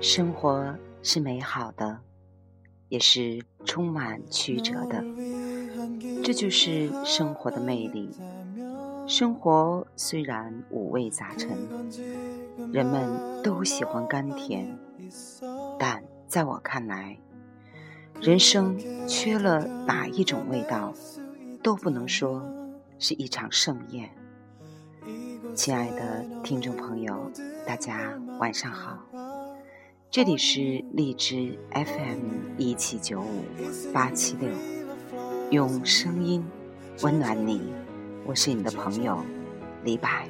生活是美好的，也是充满曲折的，这就是生活的魅力。生活虽然五味杂陈，人们都喜欢甘甜，但在我看来，人生缺了哪一种味道，都不能说是一场盛宴。亲爱的听众朋友，大家晚上好，这里是荔枝 FM 一七九五八七六，用声音温暖你，我是你的朋友李白。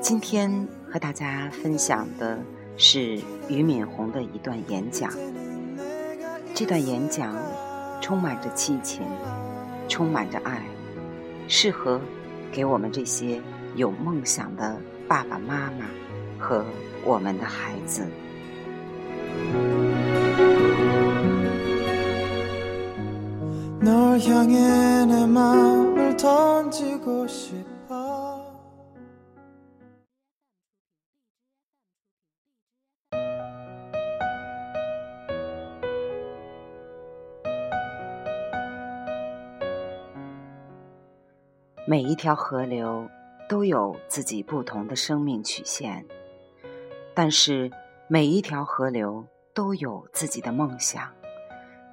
今天和大家分享的是俞敏洪的一段演讲。这段演讲充满着激情，充满着爱，适合给我们这些有梦想的爸爸妈妈和我们的孩子。每一条河流都有自己不同的生命曲线，但是每一条河流都有自己的梦想，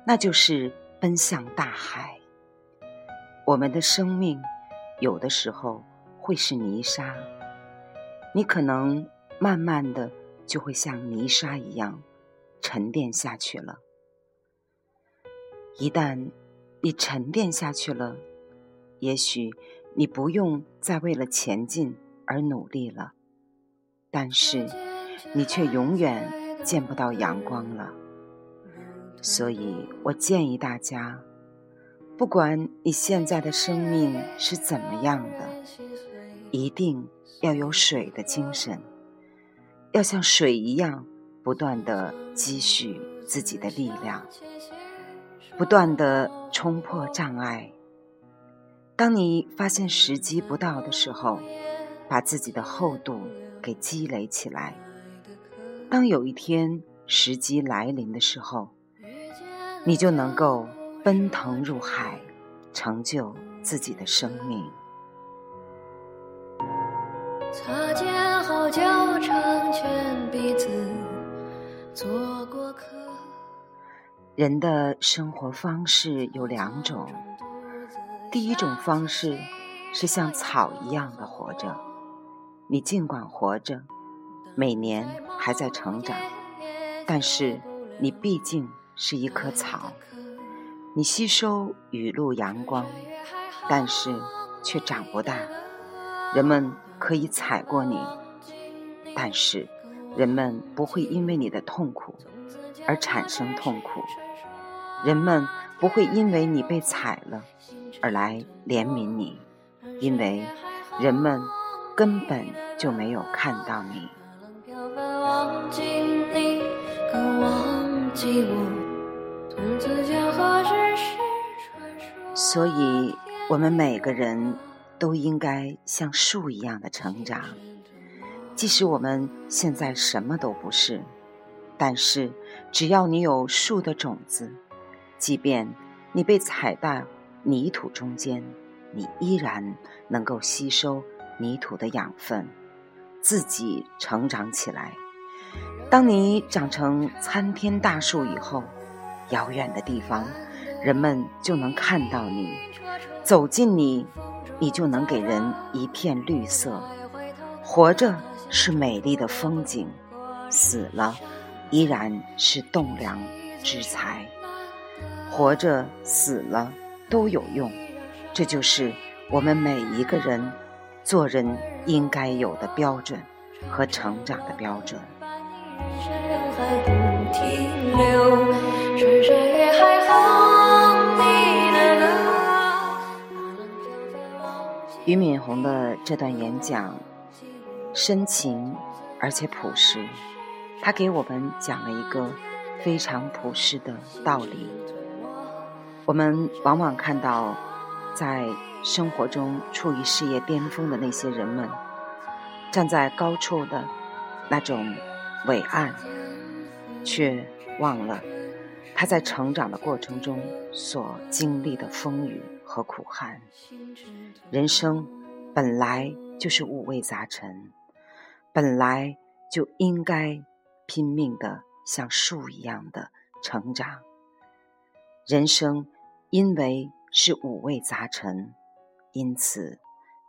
那就是奔向大海。我们的生命有的时候会是泥沙，你可能慢慢的就会像泥沙一样沉淀下去了。一旦你沉淀下去了，也许。你不用再为了前进而努力了，但是你却永远见不到阳光了。所以我建议大家，不管你现在的生命是怎么样的，一定要有水的精神，要像水一样不断的积蓄自己的力量，不断的冲破障碍。当你发现时机不到的时候，把自己的厚度给积累起来。当有一天时机来临的时候，你就能够奔腾入海，成就自己的生命。擦肩好就成全彼此，做过客。人的生活方式有两种。第一种方式是像草一样的活着，你尽管活着，每年还在成长，但是你毕竟是一棵草，你吸收雨露阳光，但是却长不大。人们可以踩过你，但是人们不会因为你的痛苦而产生痛苦，人们不会因为你被踩了。而来怜悯你，因为人们根本就没有看到你。所以，我们每个人都应该像树一样的成长。即使我们现在什么都不是，但是只要你有树的种子，即便你被踩到。泥土中间，你依然能够吸收泥土的养分，自己成长起来。当你长成参天大树以后，遥远的地方，人们就能看到你；走近你，你就能给人一片绿色。活着是美丽的风景，死了依然是栋梁之材。活着，死了。都有用，这就是我们每一个人做人应该有的标准和成长的标准。俞敏洪的这段演讲深情而且朴实，他给我们讲了一个非常朴实的道理。我们往往看到，在生活中处于事业巅峰的那些人们，站在高处的那种伟岸，却忘了他在成长的过程中所经历的风雨和苦寒。人生本来就是五味杂陈，本来就应该拼命的像树一样的成长。人生因为是五味杂陈，因此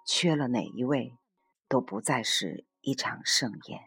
缺了哪一味，都不再是一场盛宴。